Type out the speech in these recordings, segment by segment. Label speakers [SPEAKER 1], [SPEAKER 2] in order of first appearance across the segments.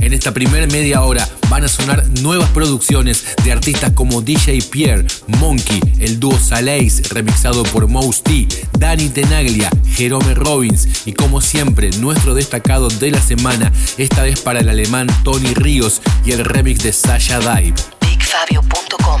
[SPEAKER 1] En esta primera media hora van a sonar nuevas producciones de artistas como DJ Pierre, Monkey, el dúo Salais remixado por Mouse T, Danny Tenaglia, Jerome Robbins y como siempre nuestro destacado de la semana, esta vez para el alemán Tony Ríos y el remix de Sasha Dive.
[SPEAKER 2] BigFabio.com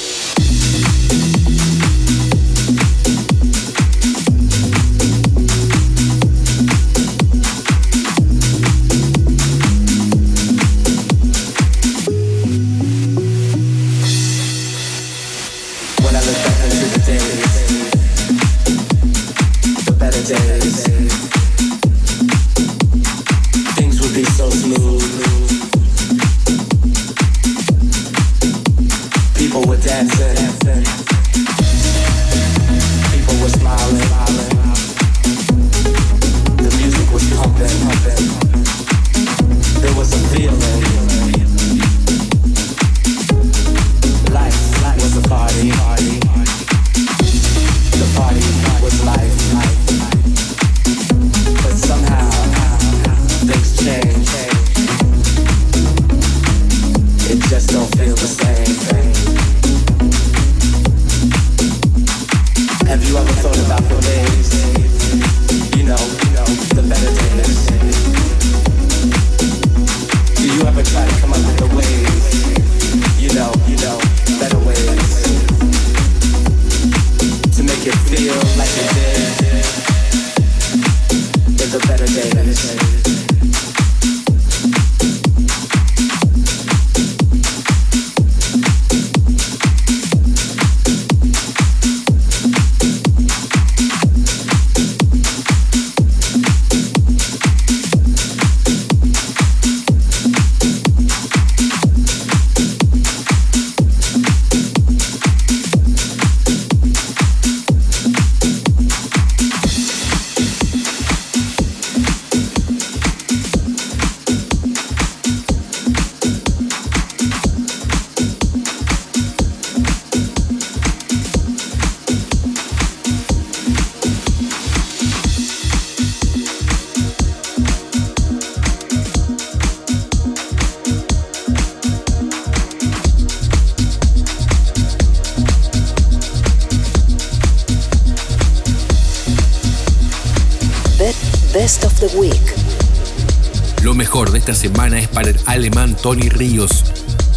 [SPEAKER 1] Semana es para el alemán Tony Ríos,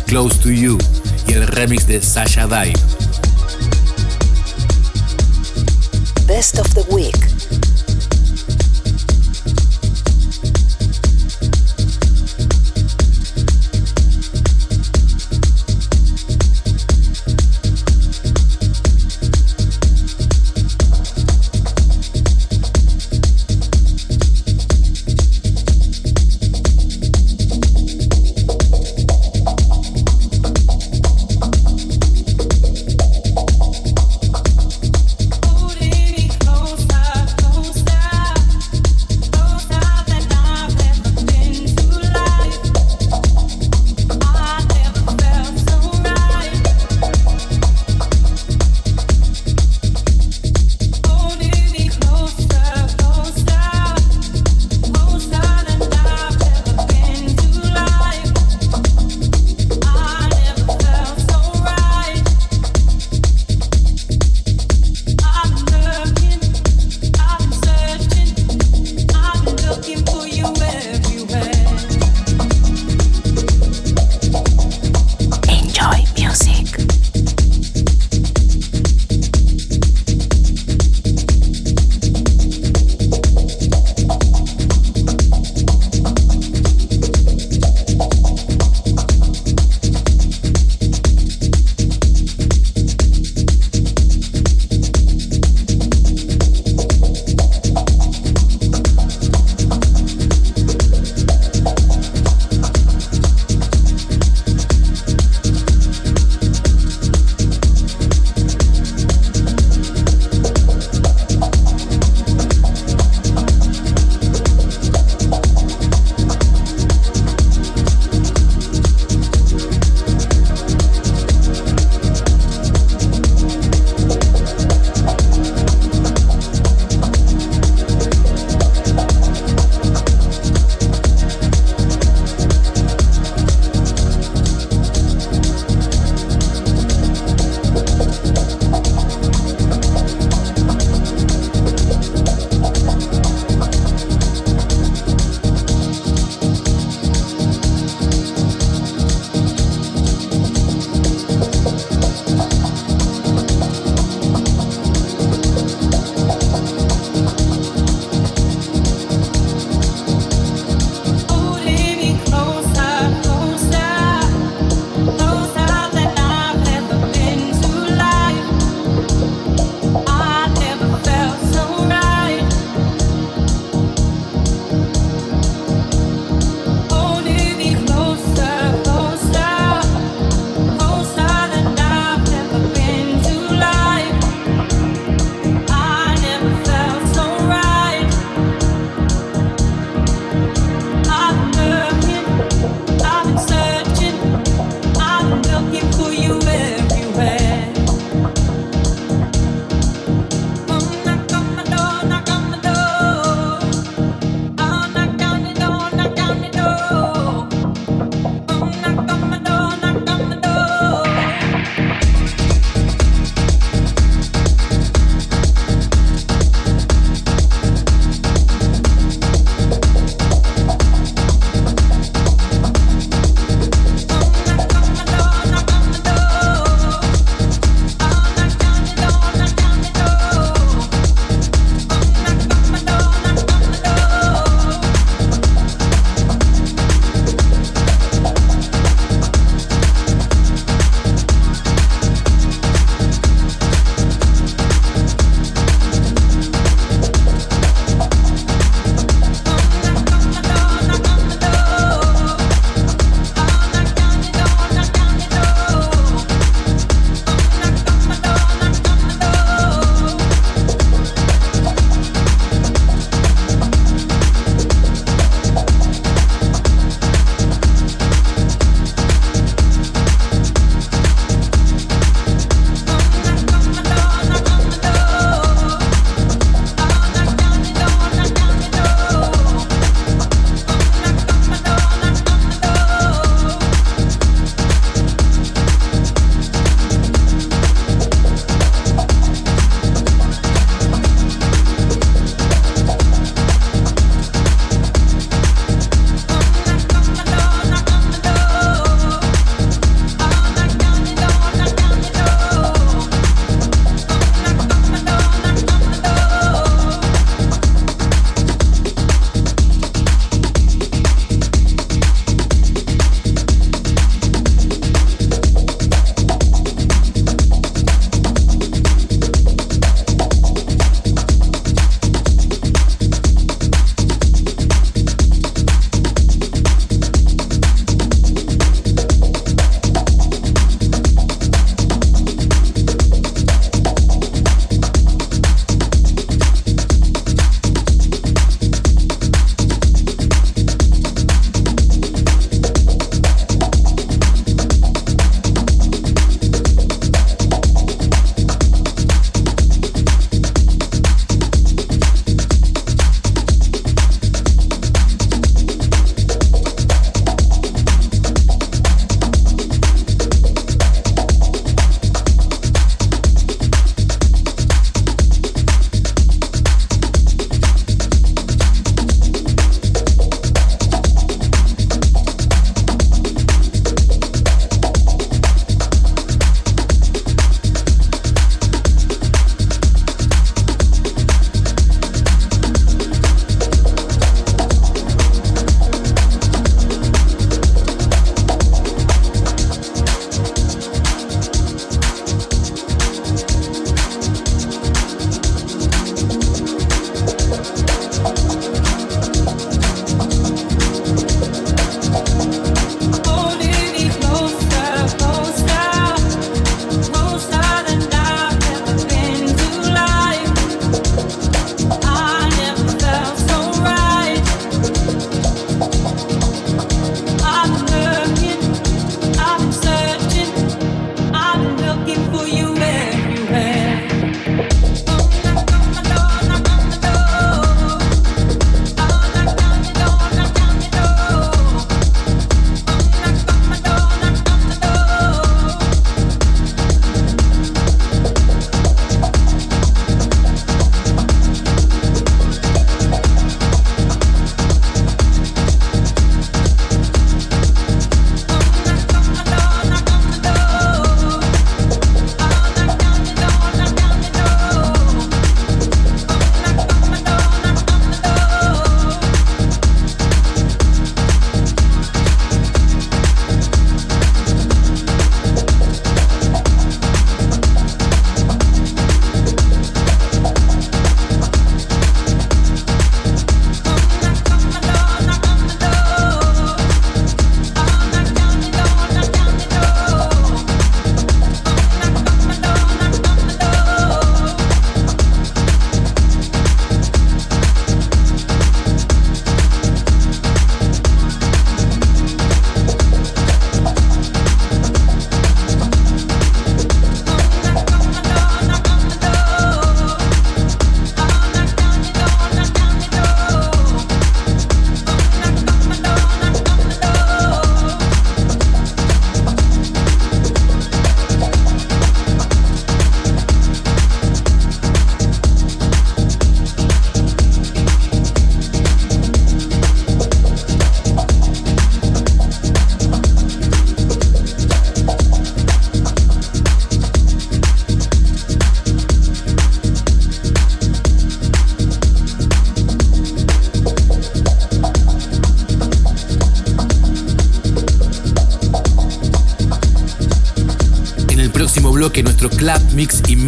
[SPEAKER 1] Close to You, y el remix de Sasha Dye.
[SPEAKER 2] Best of the Week.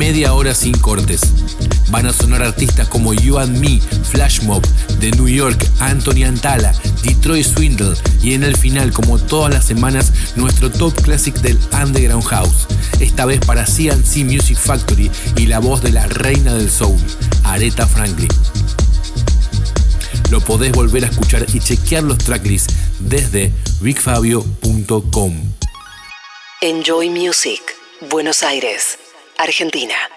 [SPEAKER 1] Media hora sin cortes. Van a sonar artistas como You and Me, Flash Mob, de New York, Anthony Antala, Detroit Swindle y en el final, como todas las semanas, nuestro top classic del Underground House. Esta vez para CNC Music Factory y la voz de la reina del soul, Aretha Franklin. Lo podés volver a escuchar y chequear los tracklists desde bigfabio.com.
[SPEAKER 2] Enjoy Music, Buenos Aires, Argentina.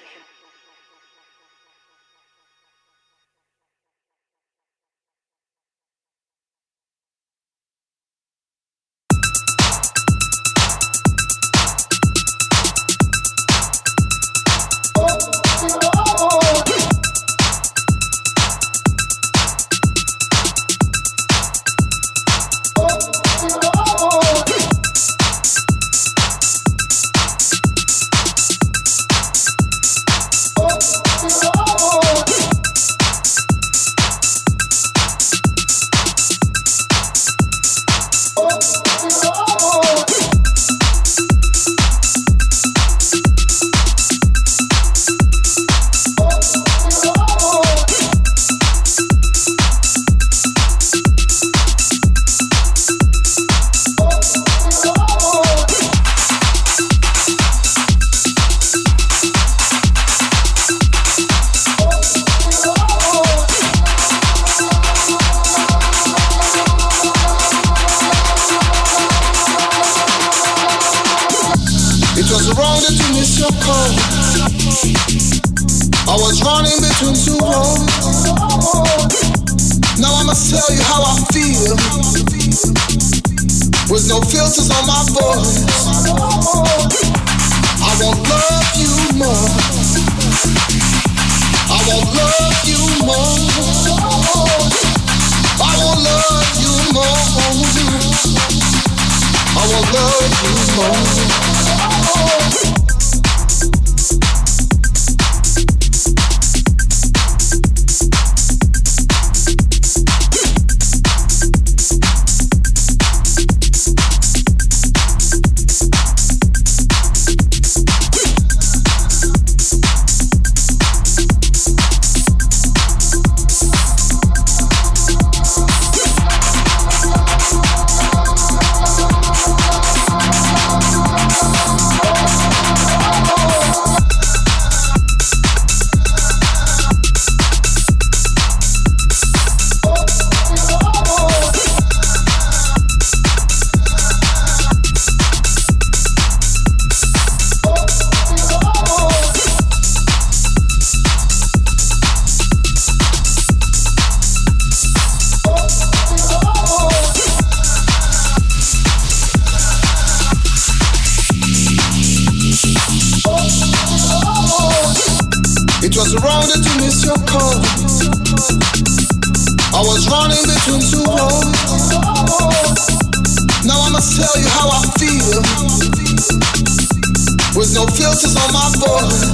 [SPEAKER 3] with no filters on my voice.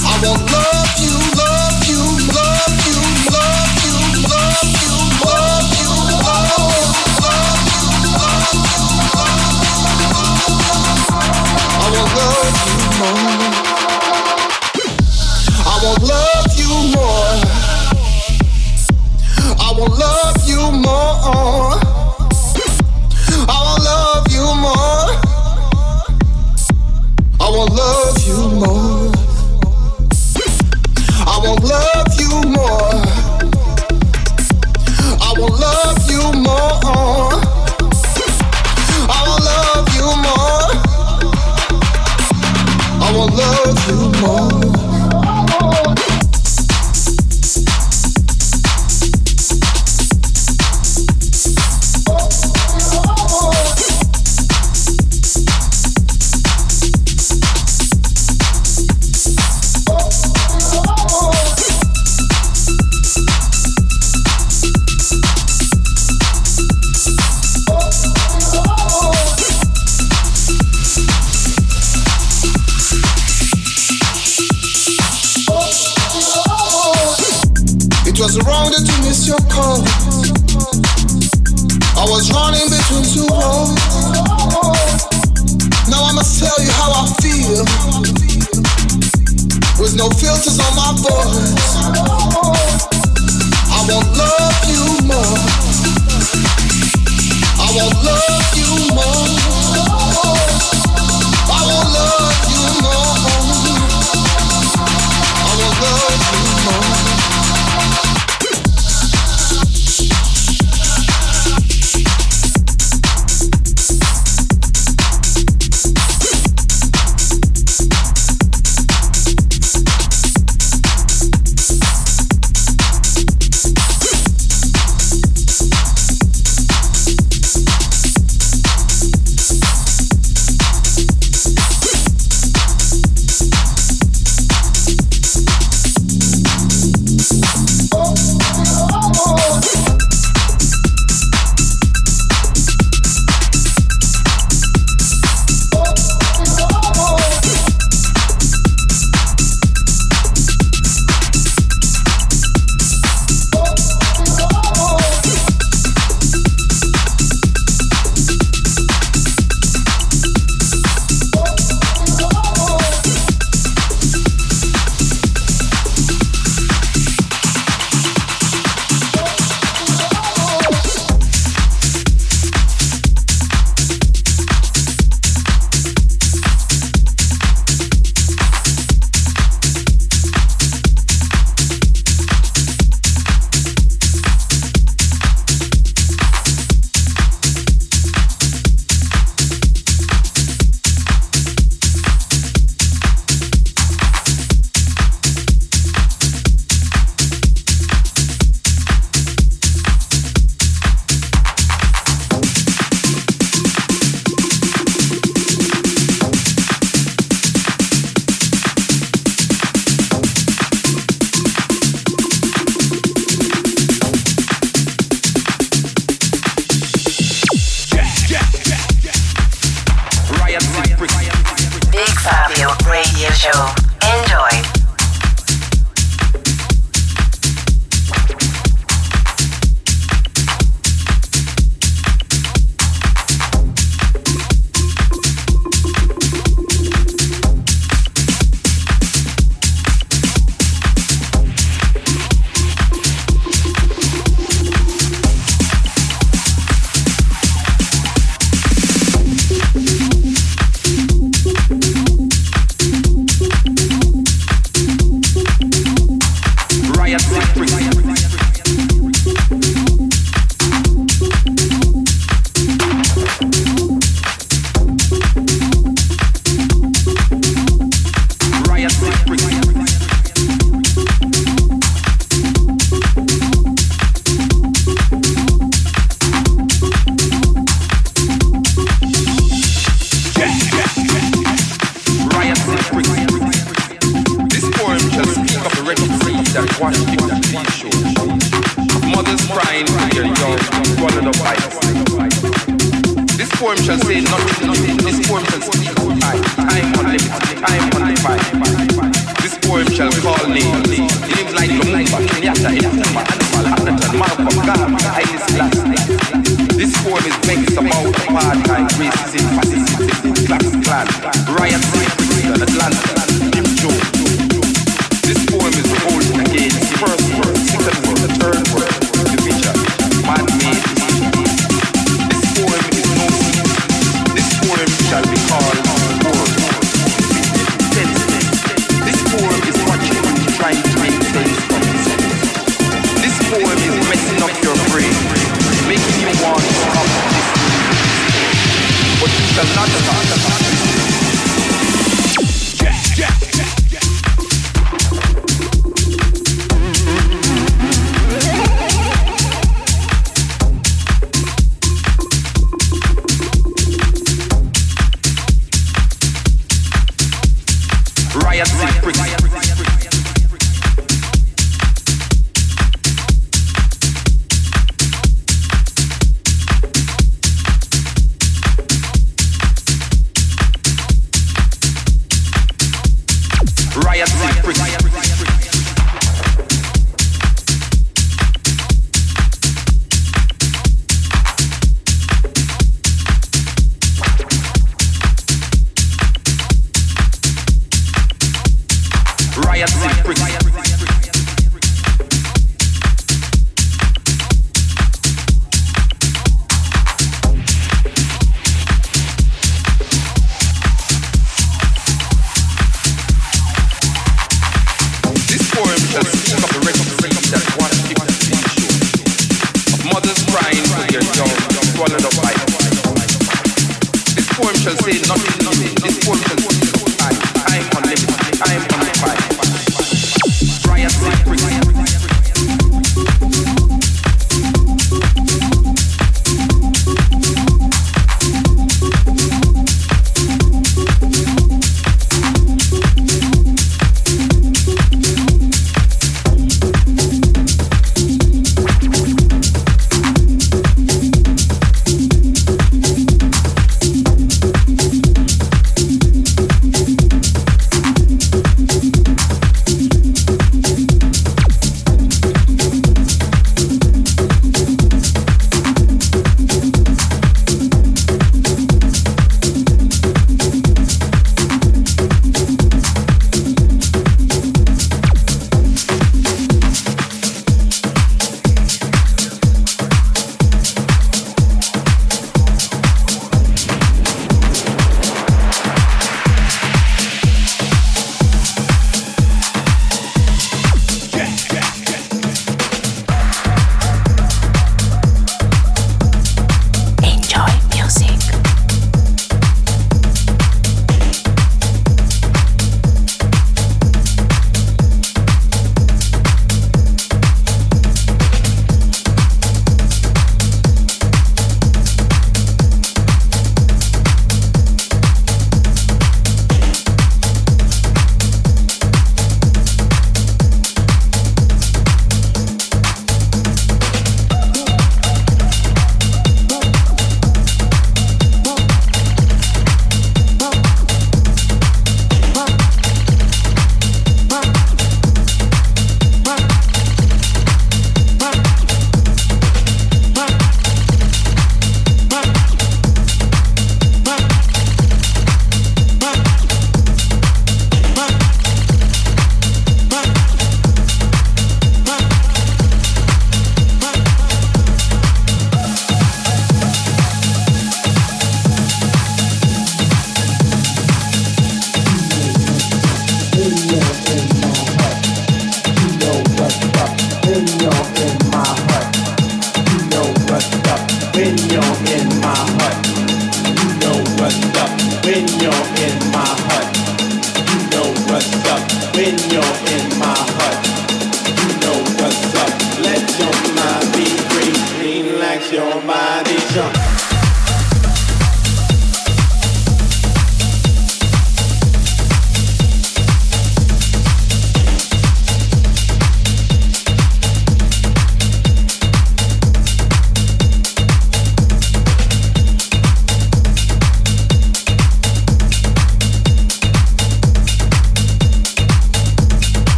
[SPEAKER 3] I won't love you, love you, love you, love you, love you, love you, love you, love you, love you, love you. I won't love you. I won't love. was running between two roads. Now I tell you how I feel. With no filters on my voice. I love you more. I won't love you more.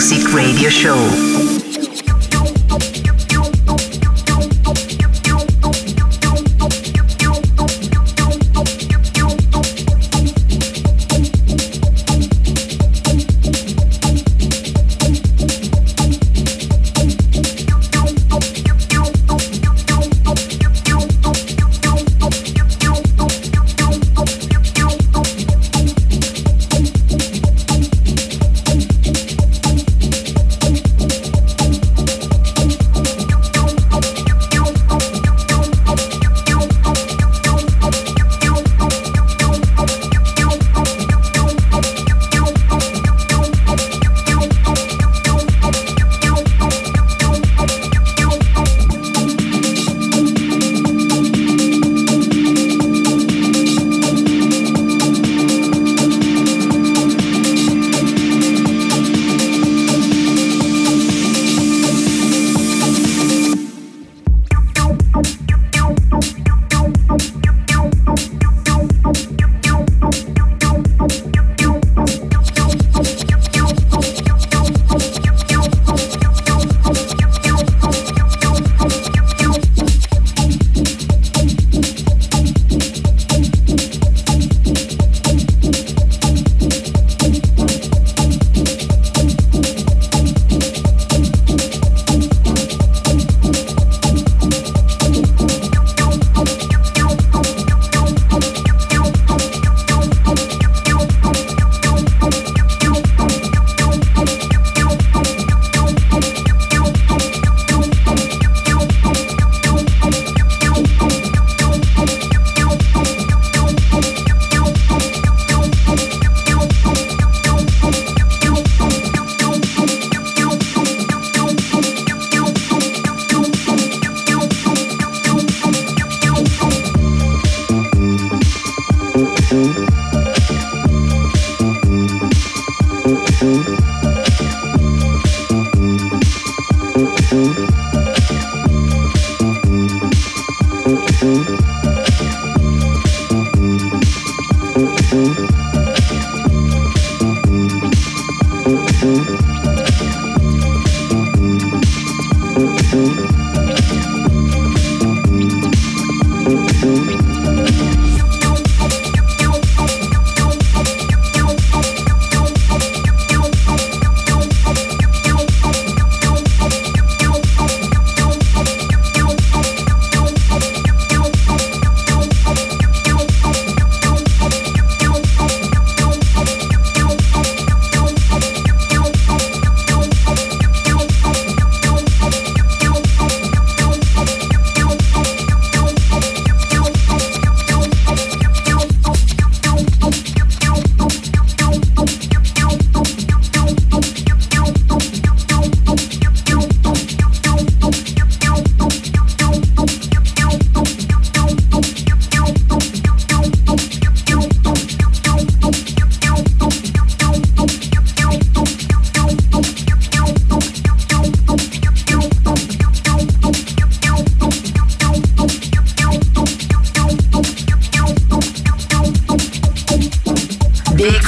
[SPEAKER 2] Music Radio Show.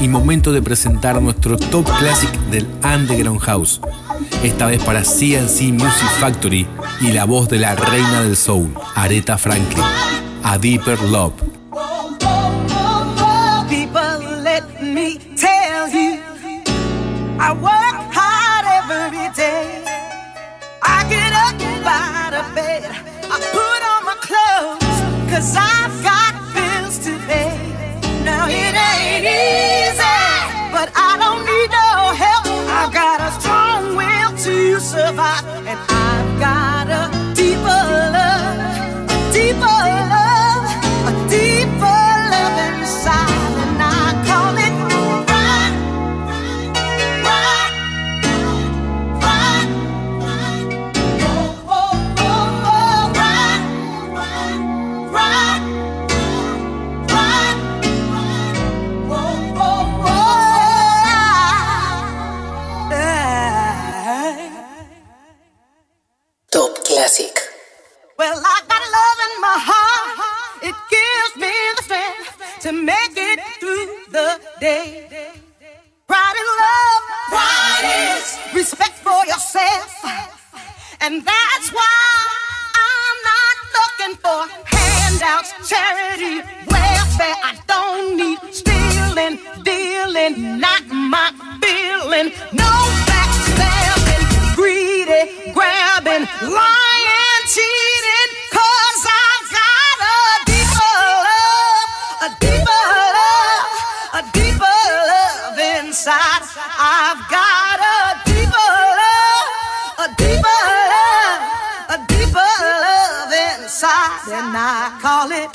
[SPEAKER 1] Y momento de presentar nuestro top classic del Underground House. Esta vez para CNC Music Factory y la voz de la reina del soul, Aretha Franklin. A deeper love.
[SPEAKER 2] Classic.
[SPEAKER 4] Well, I got love in my heart. It gives me the strength to make it through the day. Pride in love. Pride is respect for yourself. And that's why I'm not looking for handouts, charity, welfare. I don't need stealing, dealing, not my feeling. No backstabbing, greedy, grand. Been lying, cheating, cause I've got a deeper love, a deeper love, a deeper love inside. I've got a deeper love, a deeper love, a deeper love inside, and I call it